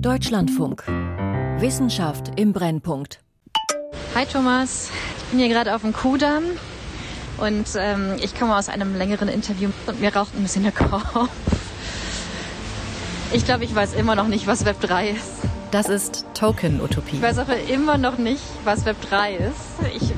Deutschlandfunk. Wissenschaft im Brennpunkt. Hi Thomas, ich bin hier gerade auf dem Kudamm und ähm, ich komme aus einem längeren Interview und mir raucht ein bisschen der Kopf. Ich glaube, ich weiß immer noch nicht, was Web 3 ist. Das ist Token-Utopie. Ich weiß auch immer noch nicht, was Web 3 ist. Ich,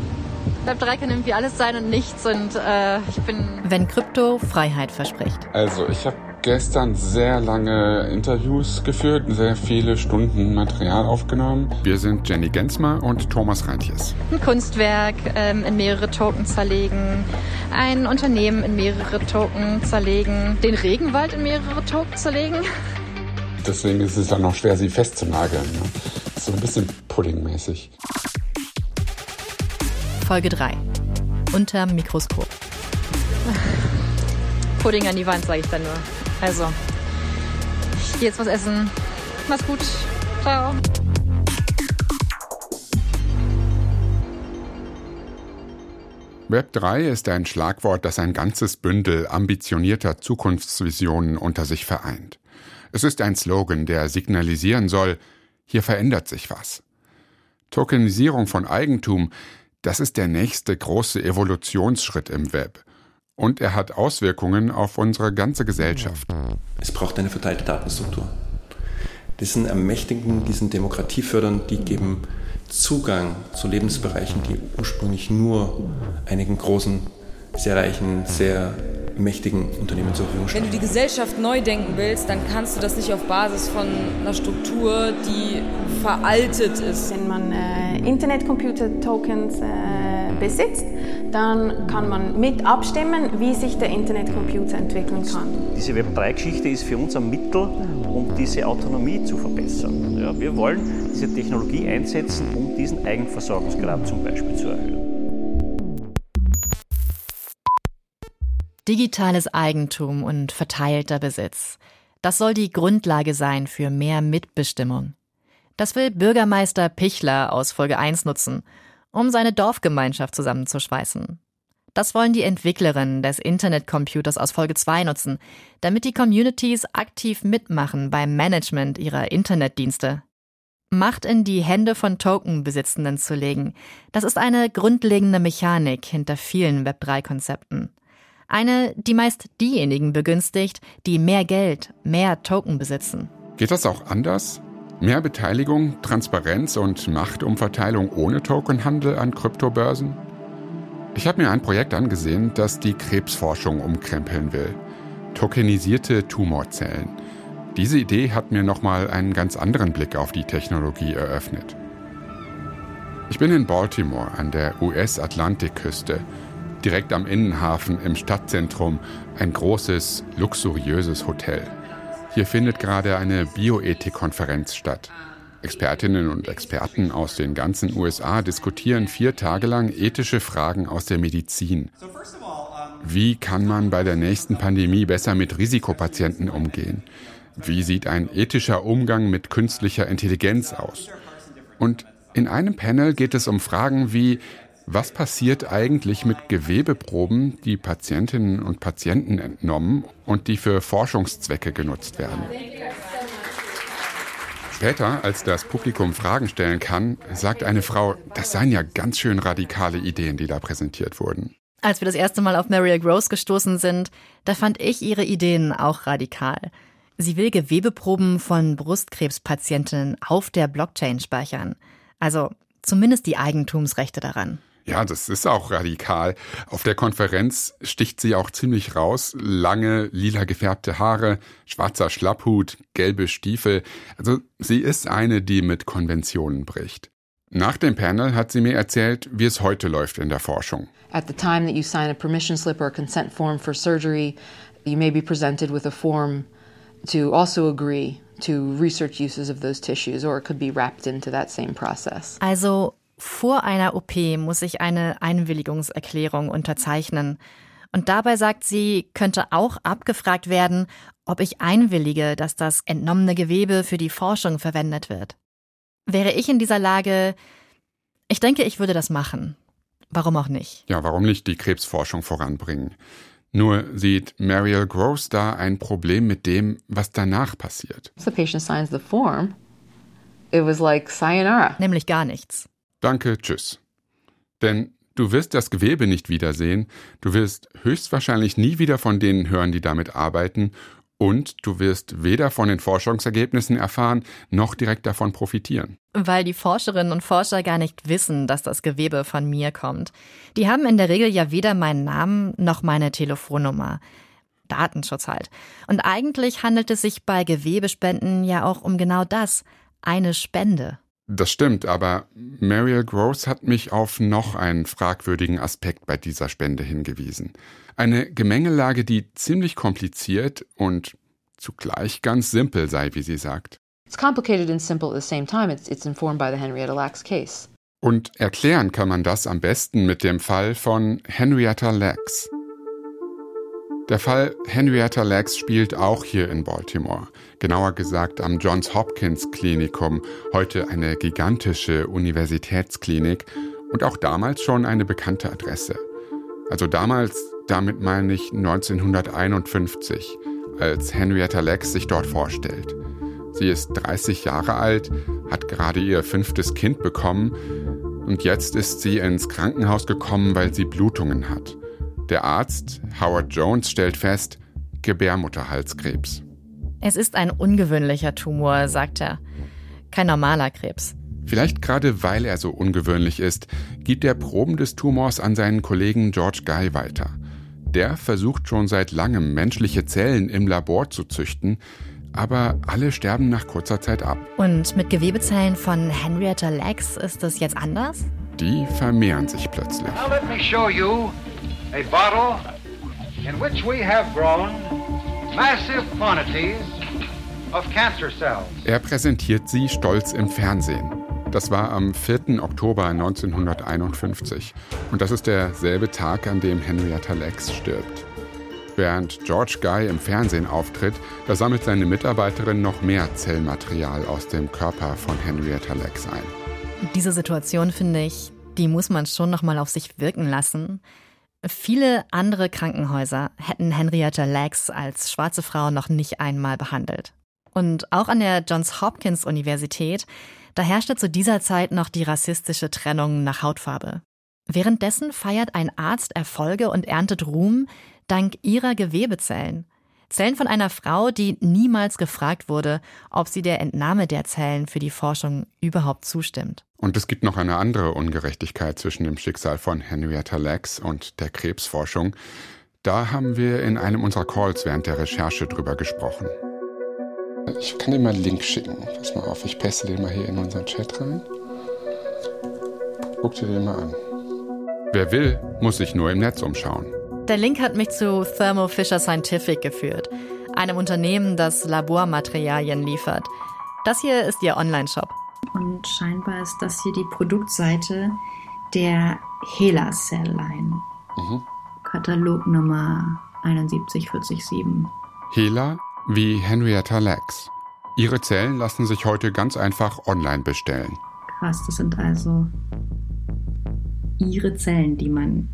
Web 3 kann irgendwie alles sein und nichts und äh, ich bin... Wenn Krypto Freiheit verspricht. Also ich habe gestern sehr lange Interviews geführt, sehr viele Stunden Material aufgenommen. Wir sind Jenny Gensmer und Thomas Reintjes. Ein Kunstwerk ähm, in mehrere Token zerlegen, ein Unternehmen in mehrere Token zerlegen, den Regenwald in mehrere Token zerlegen. Deswegen ist es dann auch schwer, sie festzunageln. Ne? So ein bisschen puddingmäßig. Folge 3. Unterm Mikroskop. Pudding an die Wand, sage ich dann nur. Also, ich gehe jetzt was essen. Mach's gut. Ciao. Web 3 ist ein Schlagwort, das ein ganzes Bündel ambitionierter Zukunftsvisionen unter sich vereint. Es ist ein Slogan, der signalisieren soll, hier verändert sich was. Tokenisierung von Eigentum, das ist der nächste große Evolutionsschritt im Web. Und er hat Auswirkungen auf unsere ganze Gesellschaft. Es braucht eine verteilte Datenstruktur. Das sind Ermächtigungen, die sind demokratiefördernd, die geben Zugang zu Lebensbereichen, die ursprünglich nur einigen großen, sehr reichen, sehr mächtigen Unternehmen zur Verfügung stehen. Wenn du die Gesellschaft neu denken willst, dann kannst du das nicht auf Basis von einer Struktur, die veraltet ist. Wenn man äh, Internetcomputer-Tokens äh, besitzt, dann kann man mit abstimmen, wie sich der Internetcomputer entwickeln kann. Diese Web3-Geschichte ist für uns ein Mittel, um diese Autonomie zu verbessern. Ja, wir wollen diese Technologie einsetzen, um diesen Eigenversorgungsgrad zum Beispiel zu erhöhen. Digitales Eigentum und verteilter Besitz. Das soll die Grundlage sein für mehr Mitbestimmung. Das will Bürgermeister Pichler aus Folge 1 nutzen, um seine Dorfgemeinschaft zusammenzuschweißen. Das wollen die Entwicklerinnen des Internetcomputers aus Folge 2 nutzen, damit die Communities aktiv mitmachen beim Management ihrer Internetdienste. Macht in die Hände von Tokenbesitzenden zu legen, das ist eine grundlegende Mechanik hinter vielen Web3-Konzepten. Eine, die meist diejenigen begünstigt, die mehr Geld, mehr Token besitzen. Geht das auch anders? Mehr Beteiligung, Transparenz und Machtumverteilung ohne Tokenhandel an Kryptobörsen? Ich habe mir ein Projekt angesehen, das die Krebsforschung umkrempeln will. Tokenisierte Tumorzellen. Diese Idee hat mir nochmal einen ganz anderen Blick auf die Technologie eröffnet. Ich bin in Baltimore an der US-Atlantikküste direkt am Innenhafen im Stadtzentrum ein großes, luxuriöses Hotel. Hier findet gerade eine Bioethik-Konferenz statt. Expertinnen und Experten aus den ganzen USA diskutieren vier Tage lang ethische Fragen aus der Medizin. Wie kann man bei der nächsten Pandemie besser mit Risikopatienten umgehen? Wie sieht ein ethischer Umgang mit künstlicher Intelligenz aus? Und in einem Panel geht es um Fragen wie, was passiert eigentlich mit Gewebeproben, die Patientinnen und Patienten entnommen und die für Forschungszwecke genutzt werden? Später, als das Publikum Fragen stellen kann, sagt eine Frau, das seien ja ganz schön radikale Ideen, die da präsentiert wurden. Als wir das erste Mal auf Mariel Gross gestoßen sind, da fand ich ihre Ideen auch radikal. Sie will Gewebeproben von Brustkrebspatientinnen auf der Blockchain speichern. Also zumindest die Eigentumsrechte daran. Ja, das ist auch radikal. Auf der Konferenz sticht sie auch ziemlich raus. Lange, lila gefärbte Haare, schwarzer Schlapphut, gelbe Stiefel. Also sie ist eine, die mit Konventionen bricht. Nach dem Panel hat sie mir erzählt, wie es heute läuft in der Forschung. At the time that you sign a permission slip or a consent form for surgery, you may be presented with a form to also agree to research uses of those tissues or it could be wrapped into that same process. Also vor einer OP muss ich eine Einwilligungserklärung unterzeichnen. Und dabei sagt sie, könnte auch abgefragt werden, ob ich einwillige, dass das entnommene Gewebe für die Forschung verwendet wird. Wäre ich in dieser Lage, ich denke, ich würde das machen. Warum auch nicht? Ja, warum nicht die Krebsforschung voranbringen? Nur sieht Mariel Gross da ein Problem mit dem, was danach passiert. The patient signs the form It was like sayonara. Nämlich gar nichts. Danke, tschüss. Denn du wirst das Gewebe nicht wiedersehen, du wirst höchstwahrscheinlich nie wieder von denen hören, die damit arbeiten, und du wirst weder von den Forschungsergebnissen erfahren, noch direkt davon profitieren. Weil die Forscherinnen und Forscher gar nicht wissen, dass das Gewebe von mir kommt. Die haben in der Regel ja weder meinen Namen noch meine Telefonnummer. Datenschutz halt. Und eigentlich handelt es sich bei Gewebespenden ja auch um genau das, eine Spende. Das stimmt, aber Mariel Gross hat mich auf noch einen fragwürdigen Aspekt bei dieser Spende hingewiesen. Eine Gemengelage, die ziemlich kompliziert und zugleich ganz simpel sei, wie sie sagt. It's complicated and simple at the same time. It's, it's informed by the Henrietta Lacks case. Und erklären kann man das am besten mit dem Fall von Henrietta Lacks. Der Fall Henrietta Lacks spielt auch hier in Baltimore, genauer gesagt am Johns Hopkins Klinikum, heute eine gigantische Universitätsklinik und auch damals schon eine bekannte Adresse. Also damals, damit meine ich 1951, als Henrietta Lacks sich dort vorstellt. Sie ist 30 Jahre alt, hat gerade ihr fünftes Kind bekommen und jetzt ist sie ins Krankenhaus gekommen, weil sie Blutungen hat. Der Arzt, Howard Jones, stellt fest, Gebärmutterhalskrebs. Es ist ein ungewöhnlicher Tumor, sagt er. Kein normaler Krebs. Vielleicht gerade weil er so ungewöhnlich ist, gibt er Proben des Tumors an seinen Kollegen George Guy weiter. Der versucht schon seit langem menschliche Zellen im Labor zu züchten, aber alle sterben nach kurzer Zeit ab. Und mit Gewebezellen von Henrietta Lacks ist es jetzt anders? Die vermehren sich plötzlich. Now let me show you a bottle in which we have grown massive quantities of cancer cells. Er präsentiert sie stolz im Fernsehen. Das war am 4. Oktober 1951 und das ist derselbe Tag, an dem Henrietta Lacks stirbt. Während George Guy im Fernsehen auftritt, da sammelt seine Mitarbeiterin noch mehr Zellmaterial aus dem Körper von Henrietta Lacks ein. Diese Situation finde ich, die muss man schon noch mal auf sich wirken lassen. Viele andere Krankenhäuser hätten Henrietta Lacks als schwarze Frau noch nicht einmal behandelt. Und auch an der Johns Hopkins Universität, da herrschte zu dieser Zeit noch die rassistische Trennung nach Hautfarbe. Währenddessen feiert ein Arzt Erfolge und erntet Ruhm dank ihrer Gewebezellen. Zellen von einer Frau, die niemals gefragt wurde, ob sie der Entnahme der Zellen für die Forschung überhaupt zustimmt. Und es gibt noch eine andere Ungerechtigkeit zwischen dem Schicksal von Henrietta Lacks und der Krebsforschung. Da haben wir in einem unserer Calls während der Recherche drüber gesprochen. Ich kann dir mal einen Link schicken. Pass mal auf, ich paste den mal hier in unseren Chat rein. Guck dir den mal an. Wer will, muss sich nur im Netz umschauen. Der Link hat mich zu Thermo Fisher Scientific geführt, einem Unternehmen, das Labormaterialien liefert. Das hier ist ihr Online-Shop. Und scheinbar ist das hier die Produktseite der Hela Cell Line. Mhm. Katalognummer 71447. Hela wie Henrietta Lacks. Ihre Zellen lassen sich heute ganz einfach online bestellen. Krass, das sind also ihre Zellen, die man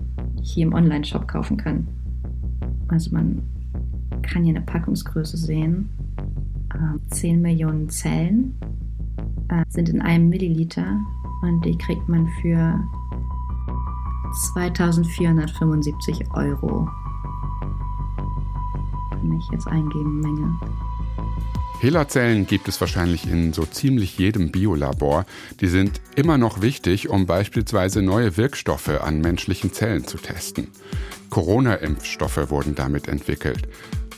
hier im Online-Shop kaufen kann. Also man kann hier eine Packungsgröße sehen. 10 ähm, Millionen Zellen äh, sind in einem Milliliter und die kriegt man für 2475 Euro. Kann ich jetzt eingeben, Menge. HeLa-Zellen gibt es wahrscheinlich in so ziemlich jedem Biolabor. Die sind immer noch wichtig, um beispielsweise neue Wirkstoffe an menschlichen Zellen zu testen. Corona-Impfstoffe wurden damit entwickelt.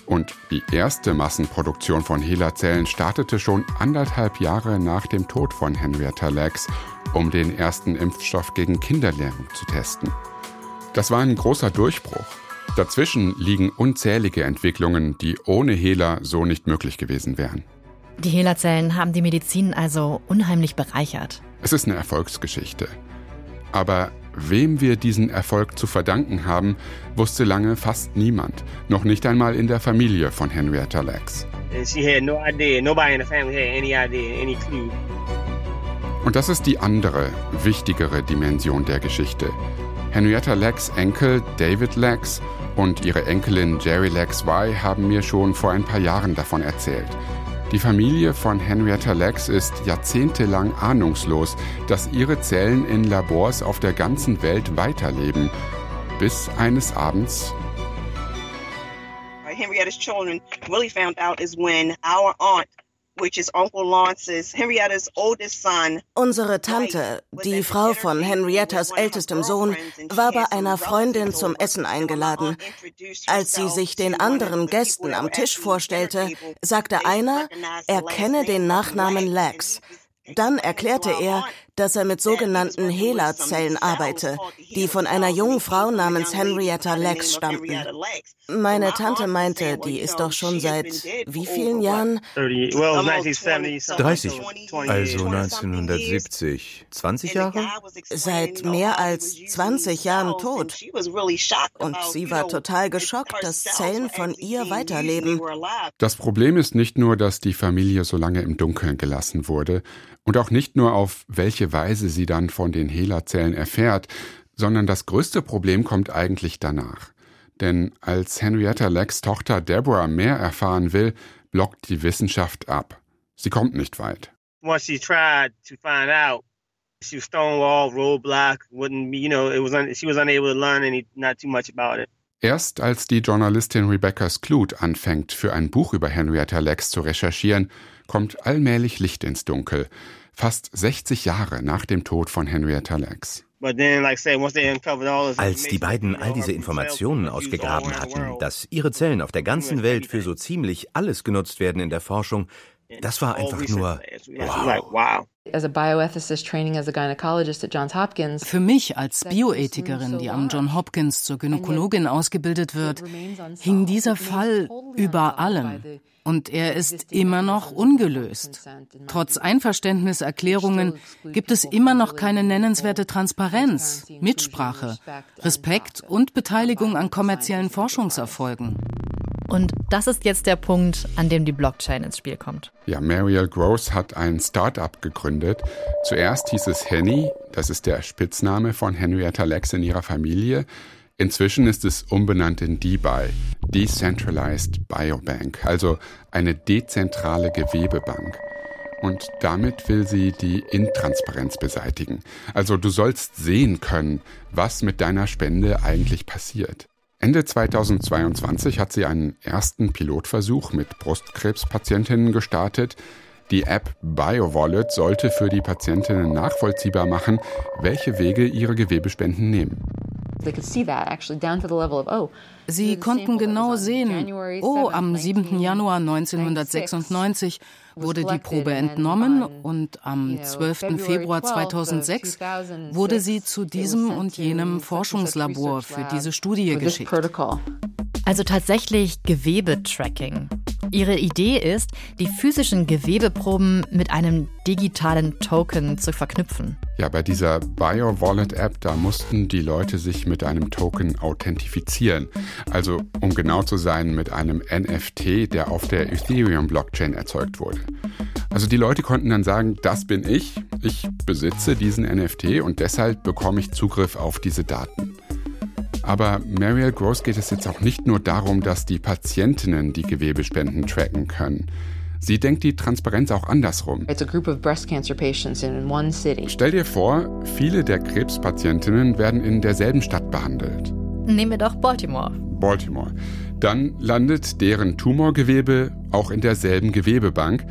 Und die erste Massenproduktion von HeLa-Zellen startete schon anderthalb Jahre nach dem Tod von Henrietta Lacks, um den ersten Impfstoff gegen Kinderlähmung zu testen. Das war ein großer Durchbruch. Dazwischen liegen unzählige Entwicklungen, die ohne Hehler so nicht möglich gewesen wären. Die Hehlerzellen haben die Medizin also unheimlich bereichert. Es ist eine Erfolgsgeschichte. Aber wem wir diesen Erfolg zu verdanken haben, wusste lange fast niemand, noch nicht einmal in der Familie von Henrietta Lacks. Und das ist die andere, wichtigere Dimension der Geschichte. Henrietta Lacks Enkel David Lacks und ihre Enkelin Jerry Lex Y haben mir schon vor ein paar Jahren davon erzählt. Die Familie von Henrietta Lacks ist jahrzehntelang ahnungslos, dass ihre Zellen in Labors auf der ganzen Welt weiterleben, bis eines Abends Henrietta's children really found out is when our aunt Unsere Tante, die Frau von Henriettas ältestem Sohn, war bei einer Freundin zum Essen eingeladen. Als sie sich den anderen Gästen am Tisch vorstellte, sagte einer, er kenne den Nachnamen Lax. Dann erklärte er, dass er mit sogenannten HeLa-Zellen arbeite, die von einer jungen Frau namens Henrietta Lacks stammten. Meine Tante meinte, die ist doch schon seit wie vielen Jahren? 30, also 1970. 20 Jahre? Seit mehr als 20 Jahren tot. Und sie war total geschockt, dass Zellen von ihr weiterleben. Das Problem ist nicht nur, dass die Familie so lange im Dunkeln gelassen wurde und auch nicht nur auf welche Weise sie dann von den Hehlerzellen erfährt, sondern das größte Problem kommt eigentlich danach. Denn als Henrietta Lecks Tochter Deborah mehr erfahren will, blockt die Wissenschaft ab. Sie kommt nicht weit. Once she tried to find out, she was stonewall, roadblock, wouldn't, you know, it was un, she was unable to learn any, not too much about it. Erst als die Journalistin Rebecca Skloot anfängt, für ein Buch über Henrietta Lacks zu recherchieren, kommt allmählich Licht ins Dunkel fast 60 Jahre nach dem Tod von Henrietta Lacks. Als die beiden all diese Informationen ausgegraben hatten, dass ihre Zellen auf der ganzen Welt für so ziemlich alles genutzt werden in der Forschung, das war einfach nur wow. Für mich als Bioethikerin, die am John Hopkins zur Gynäkologin ausgebildet wird, hing dieser Fall über allem. Und er ist immer noch ungelöst. Trotz Einverständniserklärungen gibt es immer noch keine nennenswerte Transparenz, Mitsprache, Respekt und Beteiligung an kommerziellen Forschungserfolgen. Und das ist jetzt der Punkt, an dem die Blockchain ins Spiel kommt. Ja, Mariel Gross hat ein Start-up gegründet. Zuerst hieß es Henny, das ist der Spitzname von Henrietta Lex in ihrer Familie. Inzwischen ist es umbenannt in DBI, Decentralized Biobank, also eine dezentrale Gewebebank. Und damit will sie die Intransparenz beseitigen. Also du sollst sehen können, was mit deiner Spende eigentlich passiert. Ende 2022 hat sie einen ersten Pilotversuch mit Brustkrebspatientinnen gestartet. Die App BioWallet sollte für die Patientinnen nachvollziehbar machen, welche Wege ihre Gewebespenden nehmen. Oh, Sie konnten genau sehen, oh, am 7. Januar 1996 wurde die Probe entnommen und am 12. Februar 2006 wurde sie zu diesem und jenem Forschungslabor für diese Studie geschickt. Also tatsächlich Gewebetracking. Ihre Idee ist, die physischen Gewebeproben mit einem digitalen Token zu verknüpfen. Ja, bei dieser BioWallet-App, da mussten die Leute sich mit einem Token authentifizieren. Also, um genau zu sein, mit einem NFT, der auf der Ethereum-Blockchain erzeugt wurde. Also die Leute konnten dann sagen, das bin ich, ich besitze diesen NFT und deshalb bekomme ich Zugriff auf diese Daten. Aber Mariel Gross geht es jetzt auch nicht nur darum, dass die Patientinnen die Gewebespenden tracken können. Sie denkt die Transparenz auch andersrum. Stell dir vor, viele der Krebspatientinnen werden in derselben Stadt behandelt. Nehmen wir doch Baltimore. Baltimore. Dann landet deren Tumorgewebe auch in derselben Gewebebank,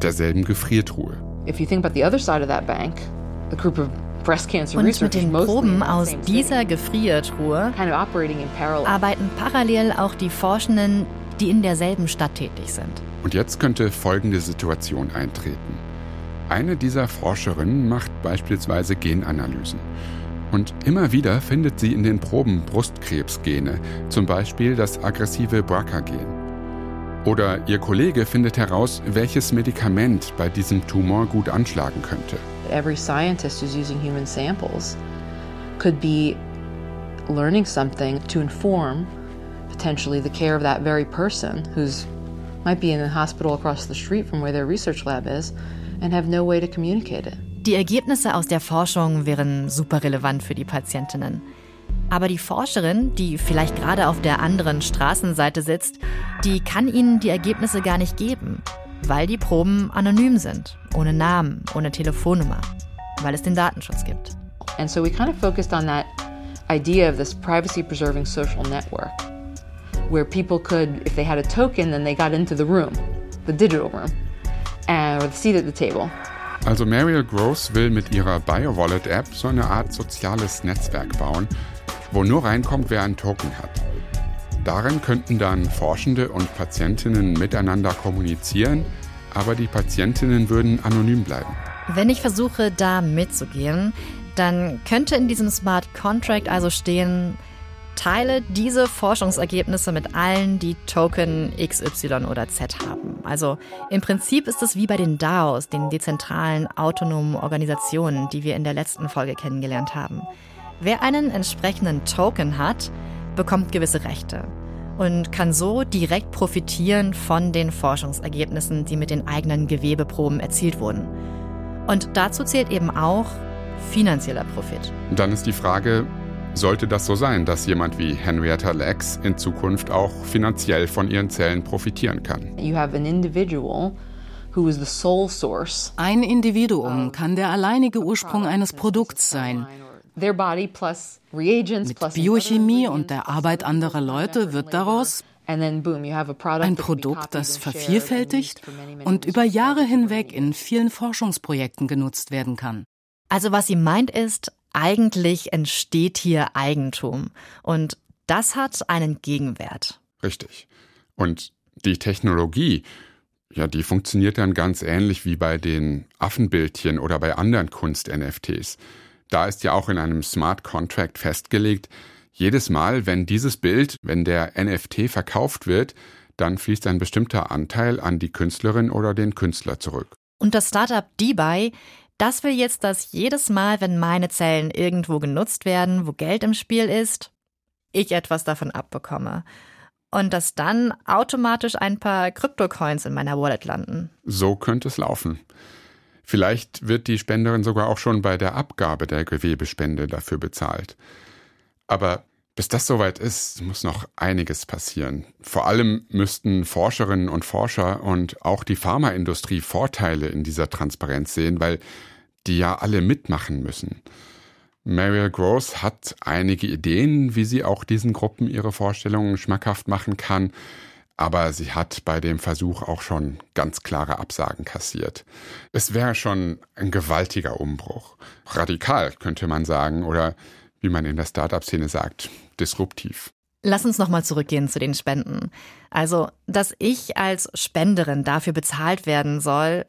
derselben Gefriertruhe. If you think about the other side of that bank, a group of und mit den Proben aus dieser Gefriertruhe arbeiten parallel auch die Forschenden, die in derselben Stadt tätig sind. Und jetzt könnte folgende Situation eintreten. Eine dieser Forscherinnen macht beispielsweise Genanalysen. Und immer wieder findet sie in den Proben Brustkrebsgene, zum Beispiel das aggressive BRCA-Gen. Oder ihr Kollege findet heraus, welches Medikament bei diesem Tumor gut anschlagen könnte. every scientist who's using human samples could be learning something to inform potentially the care of that very person who's might be in the hospital across the street from where their research lab is and have no way to communicate it. Die Ergebnisse aus der Forschung wären super relevant für die Patientinnen. Aber die Forscherin, die vielleicht gerade auf der anderen Straßenseite sitzt, die kann ihnen die Ergebnisse gar nicht geben. Weil die Proben anonym sind, ohne Namen, ohne Telefonnummer, weil es den Datenschutz gibt. And so we kind of focused on that idea of this privacy preserving social network where people could if they had a token then they got into the room, the digital room, and, or the seat at the table. Also Mariel Gross will mit ihrer BioWallet-App so eine Art soziales Netzwerk bauen, wo nur reinkommt, wer einen Token hat. Darin könnten dann Forschende und Patientinnen miteinander kommunizieren, aber die Patientinnen würden anonym bleiben. Wenn ich versuche, da mitzugehen, dann könnte in diesem Smart Contract also stehen, teile diese Forschungsergebnisse mit allen, die Token XY oder Z haben. Also im Prinzip ist es wie bei den DAOs, den dezentralen autonomen Organisationen, die wir in der letzten Folge kennengelernt haben. Wer einen entsprechenden Token hat, bekommt gewisse Rechte und kann so direkt profitieren von den Forschungsergebnissen, die mit den eigenen Gewebeproben erzielt wurden. Und dazu zählt eben auch finanzieller Profit. Dann ist die Frage, sollte das so sein, dass jemand wie Henrietta Lacks in Zukunft auch finanziell von ihren Zellen profitieren kann? You have an individual who is the sole source. Ein Individuum kann der alleinige Ursprung eines Produkts sein. Mit Biochemie und der Arbeit anderer Leute wird daraus ein Produkt, das vervielfältigt und über Jahre hinweg in vielen Forschungsprojekten genutzt werden kann. Also was sie meint ist, eigentlich entsteht hier Eigentum und das hat einen Gegenwert. Richtig. Und die Technologie, ja, die funktioniert dann ganz ähnlich wie bei den Affenbildchen oder bei anderen Kunst-NFTs. Da ist ja auch in einem Smart Contract festgelegt, jedes Mal, wenn dieses Bild, wenn der NFT verkauft wird, dann fließt ein bestimmter Anteil an die Künstlerin oder den Künstler zurück. Und das Startup DeBuy, das will jetzt, dass jedes Mal, wenn meine Zellen irgendwo genutzt werden, wo Geld im Spiel ist, ich etwas davon abbekomme. Und dass dann automatisch ein paar Kryptocoins in meiner Wallet landen. So könnte es laufen. Vielleicht wird die Spenderin sogar auch schon bei der Abgabe der Gewebespende dafür bezahlt. Aber bis das soweit ist, muss noch einiges passieren. Vor allem müssten Forscherinnen und Forscher und auch die Pharmaindustrie Vorteile in dieser Transparenz sehen, weil die ja alle mitmachen müssen. Mariel Gross hat einige Ideen, wie sie auch diesen Gruppen ihre Vorstellungen schmackhaft machen kann aber sie hat bei dem Versuch auch schon ganz klare Absagen kassiert. Es wäre schon ein gewaltiger Umbruch. Radikal, könnte man sagen, oder wie man in der Startup-Szene sagt, disruptiv. Lass uns nochmal zurückgehen zu den Spenden. Also, dass ich als Spenderin dafür bezahlt werden soll,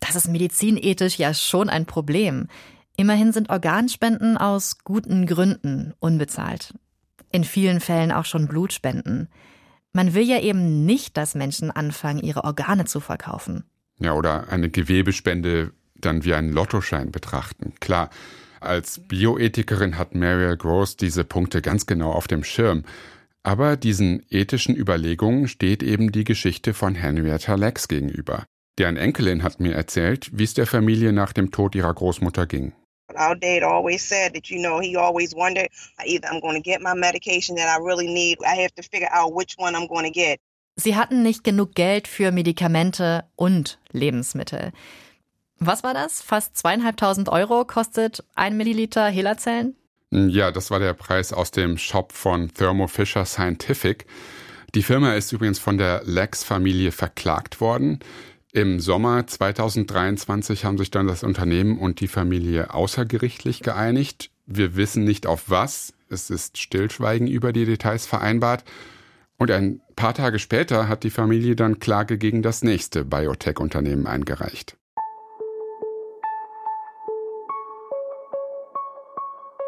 das ist medizinethisch ja schon ein Problem. Immerhin sind Organspenden aus guten Gründen unbezahlt. In vielen Fällen auch schon Blutspenden. Man will ja eben nicht, dass Menschen anfangen, ihre Organe zu verkaufen. Ja, oder eine Gewebespende dann wie einen Lottoschein betrachten. Klar, als Bioethikerin hat Mariel Gross diese Punkte ganz genau auf dem Schirm. Aber diesen ethischen Überlegungen steht eben die Geschichte von Henrietta Lex gegenüber. Deren Enkelin hat mir erzählt, wie es der Familie nach dem Tod ihrer Großmutter ging. Our dad always said that, you know, he always wondered either I'm going to get my medication that I really need. I have to figure out which one I'm going to get. Sie hatten nicht genug Geld für Medikamente und Lebensmittel. Was war das? Fast zweieinhalbtausend Euro kostet ein Milliliter Helazellen? Ja, das war der Preis aus dem Shop von Thermo Fisher Scientific. Die Firma ist übrigens von der Lex-Familie verklagt worden. Im Sommer 2023 haben sich dann das Unternehmen und die Familie außergerichtlich geeinigt. Wir wissen nicht auf was. Es ist Stillschweigen über die Details vereinbart. Und ein paar Tage später hat die Familie dann Klage gegen das nächste Biotech-Unternehmen eingereicht.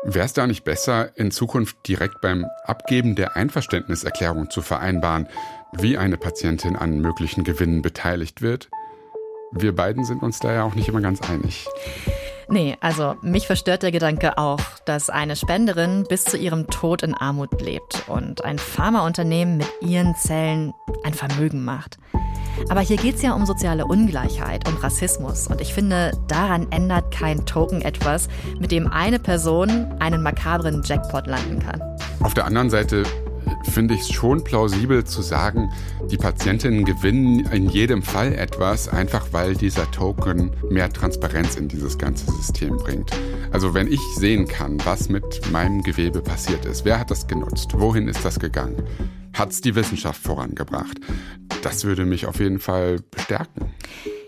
Wäre es da nicht besser, in Zukunft direkt beim Abgeben der Einverständniserklärung zu vereinbaren, wie eine Patientin an möglichen Gewinnen beteiligt wird? Wir beiden sind uns da ja auch nicht immer ganz einig. Nee, also mich verstört der Gedanke auch, dass eine Spenderin bis zu ihrem Tod in Armut lebt und ein Pharmaunternehmen mit ihren Zellen ein Vermögen macht. Aber hier geht es ja um soziale Ungleichheit und Rassismus. Und ich finde, daran ändert kein Token etwas, mit dem eine Person einen makabren Jackpot landen kann. Auf der anderen Seite finde ich es schon plausibel zu sagen, die Patientinnen gewinnen in jedem Fall etwas, einfach weil dieser Token mehr Transparenz in dieses ganze System bringt. Also wenn ich sehen kann, was mit meinem Gewebe passiert ist, wer hat das genutzt, wohin ist das gegangen, hat es die Wissenschaft vorangebracht, das würde mich auf jeden Fall bestärken.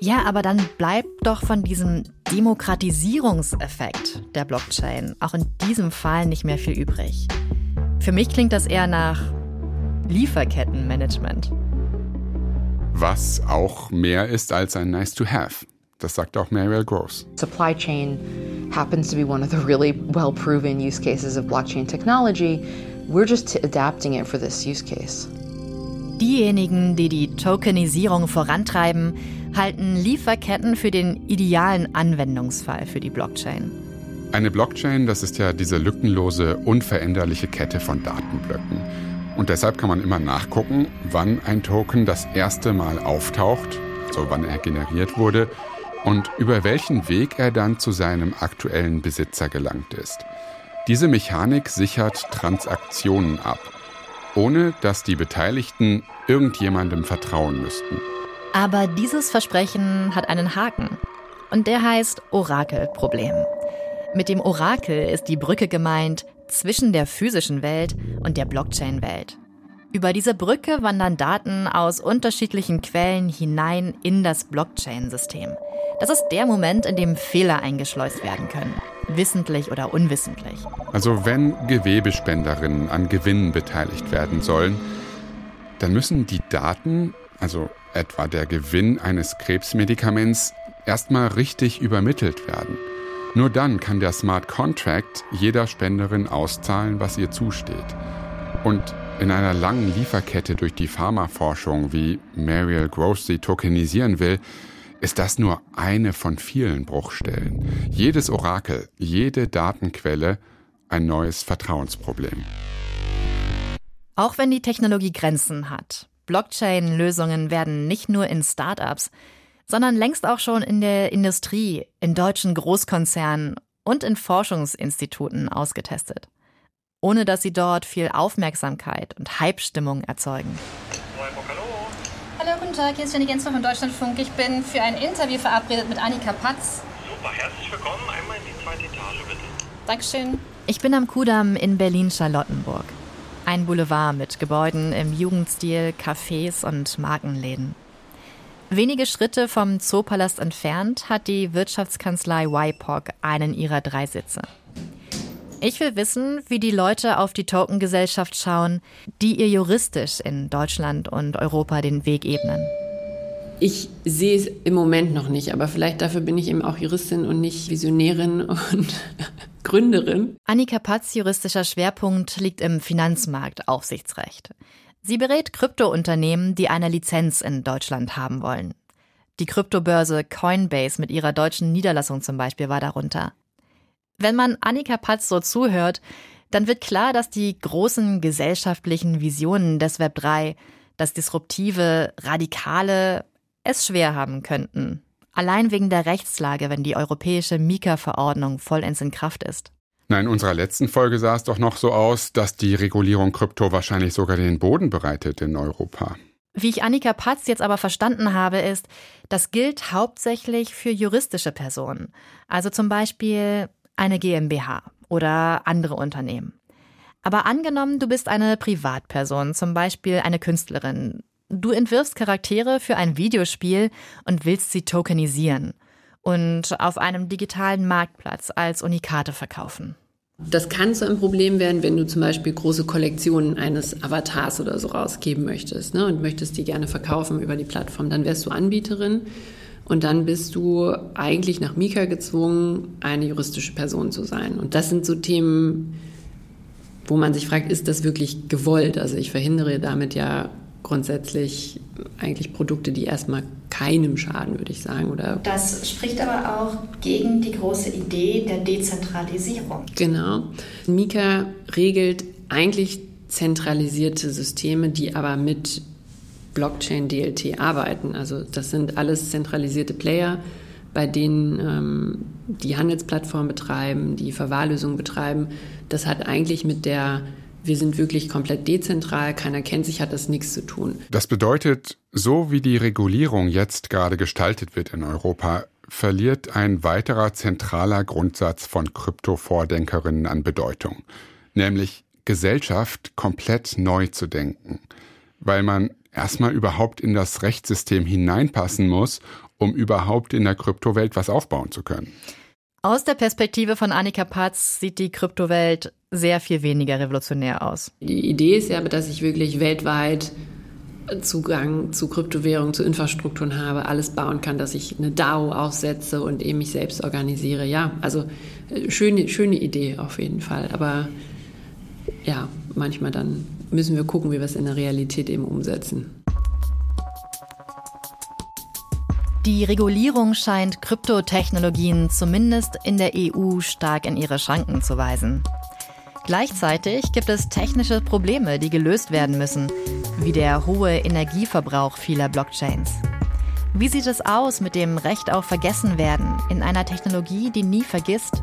Ja, aber dann bleibt doch von diesem Demokratisierungseffekt der Blockchain auch in diesem Fall nicht mehr viel übrig. Für mich klingt das eher nach Lieferkettenmanagement. Was auch mehr ist als ein Nice to Have. Das sagt auch Mariel Gross. Supply chain happens to be one of the really well proven use cases of blockchain technology. We're just adapting it for this use case. Diejenigen, die die Tokenisierung vorantreiben, halten Lieferketten für den idealen Anwendungsfall für die Blockchain. Eine Blockchain, das ist ja diese lückenlose, unveränderliche Kette von Datenblöcken. Und deshalb kann man immer nachgucken, wann ein Token das erste Mal auftaucht, also wann er generiert wurde, und über welchen Weg er dann zu seinem aktuellen Besitzer gelangt ist. Diese Mechanik sichert Transaktionen ab, ohne dass die Beteiligten irgendjemandem vertrauen müssten. Aber dieses Versprechen hat einen Haken. Und der heißt Orakelproblem. Mit dem Orakel ist die Brücke gemeint zwischen der physischen Welt und der Blockchain-Welt. Über diese Brücke wandern Daten aus unterschiedlichen Quellen hinein in das Blockchain-System. Das ist der Moment, in dem Fehler eingeschleust werden können, wissentlich oder unwissentlich. Also wenn Gewebespenderinnen an Gewinnen beteiligt werden sollen, dann müssen die Daten, also etwa der Gewinn eines Krebsmedikaments, erstmal richtig übermittelt werden. Nur dann kann der Smart Contract jeder Spenderin auszahlen, was ihr zusteht. Und in einer langen Lieferkette durch die Pharmaforschung, wie Mariel Gross sie tokenisieren will, ist das nur eine von vielen Bruchstellen. Jedes Orakel, jede Datenquelle ein neues Vertrauensproblem. Auch wenn die Technologie Grenzen hat, Blockchain-Lösungen werden nicht nur in Startups, sondern längst auch schon in der Industrie, in deutschen Großkonzernen und in Forschungsinstituten ausgetestet. Ohne dass sie dort viel Aufmerksamkeit und Hype-Stimmung erzeugen. Hallo, guten Tag, hier ist Jenny Gensler von Deutschlandfunk. Ich bin für ein Interview verabredet mit Annika Patz. Super, herzlich willkommen. Einmal in die zweite Etage, bitte. Dankeschön. Ich bin am Kudamm in Berlin-Charlottenburg. Ein Boulevard mit Gebäuden im Jugendstil, Cafés und Markenläden. Wenige Schritte vom Zoopalast entfernt hat die Wirtschaftskanzlei YPOC einen ihrer drei Sitze. Ich will wissen, wie die Leute auf die Tokengesellschaft schauen, die ihr juristisch in Deutschland und Europa den Weg ebnen. Ich sehe es im Moment noch nicht, aber vielleicht dafür bin ich eben auch Juristin und nicht Visionärin und Gründerin. Annika Patz juristischer Schwerpunkt liegt im Finanzmarktaufsichtsrecht. Sie berät Kryptounternehmen, die eine Lizenz in Deutschland haben wollen. Die Kryptobörse Coinbase mit ihrer deutschen Niederlassung zum Beispiel war darunter. Wenn man Annika Patz so zuhört, dann wird klar, dass die großen gesellschaftlichen Visionen des Web 3, das disruptive, radikale, es schwer haben könnten. Allein wegen der Rechtslage, wenn die europäische Mika-Verordnung vollends in Kraft ist. Na, in unserer letzten Folge sah es doch noch so aus, dass die Regulierung Krypto wahrscheinlich sogar den Boden bereitet in Europa. Wie ich Annika Patz jetzt aber verstanden habe, ist, das gilt hauptsächlich für juristische Personen. Also zum Beispiel eine GmbH oder andere Unternehmen. Aber angenommen, du bist eine Privatperson, zum Beispiel eine Künstlerin. Du entwirfst Charaktere für ein Videospiel und willst sie tokenisieren und auf einem digitalen Marktplatz als Unikate verkaufen. Das kann so ein Problem werden, wenn du zum Beispiel große Kollektionen eines Avatars oder so rausgeben möchtest ne, und möchtest die gerne verkaufen über die Plattform. Dann wärst du Anbieterin und dann bist du eigentlich nach Mika gezwungen, eine juristische Person zu sein. Und das sind so Themen, wo man sich fragt, ist das wirklich gewollt? Also ich verhindere damit ja grundsätzlich eigentlich Produkte, die erstmal keinem schaden, würde ich sagen. Oder das spricht aber auch gegen die große Idee der Dezentralisierung. Genau. Mika regelt eigentlich zentralisierte Systeme, die aber mit Blockchain DLT arbeiten. Also das sind alles zentralisierte Player, bei denen ähm, die Handelsplattform betreiben, die Verwahrlösung betreiben. Das hat eigentlich mit der wir sind wirklich komplett dezentral, keiner kennt sich, hat das nichts zu tun. Das bedeutet, so wie die Regulierung jetzt gerade gestaltet wird in Europa, verliert ein weiterer zentraler Grundsatz von Kryptovordenkerinnen an Bedeutung, nämlich Gesellschaft komplett neu zu denken, weil man erstmal überhaupt in das Rechtssystem hineinpassen muss, um überhaupt in der Kryptowelt was aufbauen zu können. Aus der Perspektive von Annika Patz sieht die Kryptowelt sehr viel weniger revolutionär aus. Die Idee ist ja, dass ich wirklich weltweit Zugang zu Kryptowährungen, zu Infrastrukturen habe, alles bauen kann, dass ich eine DAO aufsetze und eben mich selbst organisiere. Ja, also äh, schöne, schöne Idee auf jeden Fall. Aber ja, manchmal dann müssen wir gucken, wie wir es in der Realität eben umsetzen. Die Regulierung scheint Kryptotechnologien zumindest in der EU stark in ihre Schranken zu weisen. Gleichzeitig gibt es technische Probleme, die gelöst werden müssen, wie der hohe Energieverbrauch vieler Blockchains. Wie sieht es aus mit dem Recht auf Vergessenwerden in einer Technologie, die nie vergisst?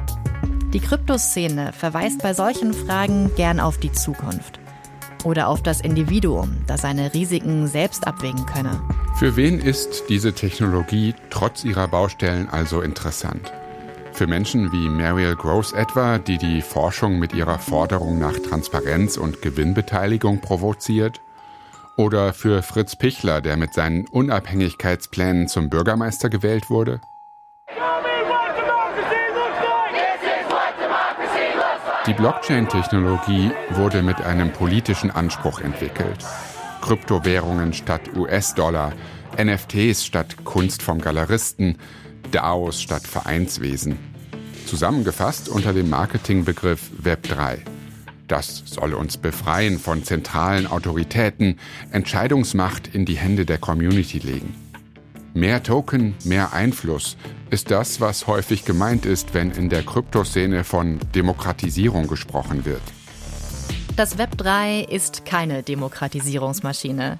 Die Kryptoszene verweist bei solchen Fragen gern auf die Zukunft oder auf das Individuum, das seine Risiken selbst abwägen könne. Für wen ist diese Technologie trotz ihrer Baustellen also interessant? Für Menschen wie Mariel Gross etwa, die die Forschung mit ihrer Forderung nach Transparenz und Gewinnbeteiligung provoziert? Oder für Fritz Pichler, der mit seinen Unabhängigkeitsplänen zum Bürgermeister gewählt wurde? Die Blockchain-Technologie wurde mit einem politischen Anspruch entwickelt. Kryptowährungen statt US-Dollar, NFTs statt Kunst vom Galeristen, DAOs statt Vereinswesen. Zusammengefasst unter dem Marketingbegriff Web 3. Das soll uns befreien von zentralen Autoritäten, Entscheidungsmacht in die Hände der Community legen. Mehr Token, mehr Einfluss ist das, was häufig gemeint ist, wenn in der Kryptoszene von Demokratisierung gesprochen wird. Das Web 3 ist keine Demokratisierungsmaschine,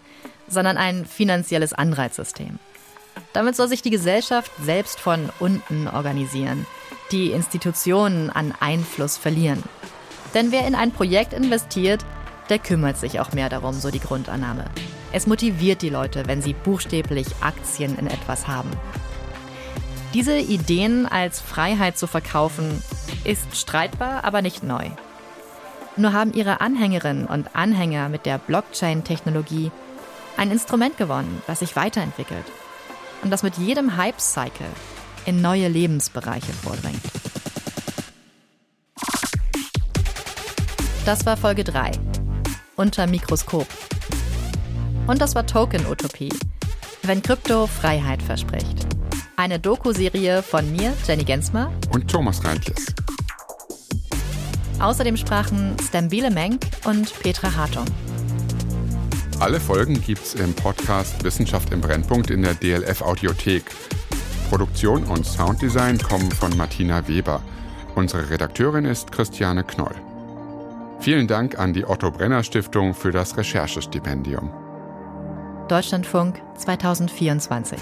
sondern ein finanzielles Anreizsystem. Damit soll sich die Gesellschaft selbst von unten organisieren, die Institutionen an Einfluss verlieren. Denn wer in ein Projekt investiert, der kümmert sich auch mehr darum, so die Grundannahme. Es motiviert die Leute, wenn sie buchstäblich Aktien in etwas haben. Diese Ideen als Freiheit zu verkaufen, ist streitbar, aber nicht neu. Nur haben ihre Anhängerinnen und Anhänger mit der Blockchain-Technologie ein Instrument gewonnen, das sich weiterentwickelt und das mit jedem Hype-Cycle in neue Lebensbereiche vordringt. Das war Folge 3. Unter Mikroskop. Und das war Token Utopie. Wenn Krypto Freiheit verspricht. Eine Doku-Serie von mir, Jenny Gensmer. Und Thomas Reintjes. Außerdem sprachen Stambile Menk und Petra Hartung. Alle Folgen gibt's im Podcast Wissenschaft im Brennpunkt in der DLF Audiothek. Produktion und Sounddesign kommen von Martina Weber. Unsere Redakteurin ist Christiane Knoll. Vielen Dank an die Otto Brenner Stiftung für das Recherchestipendium. Deutschlandfunk 2024.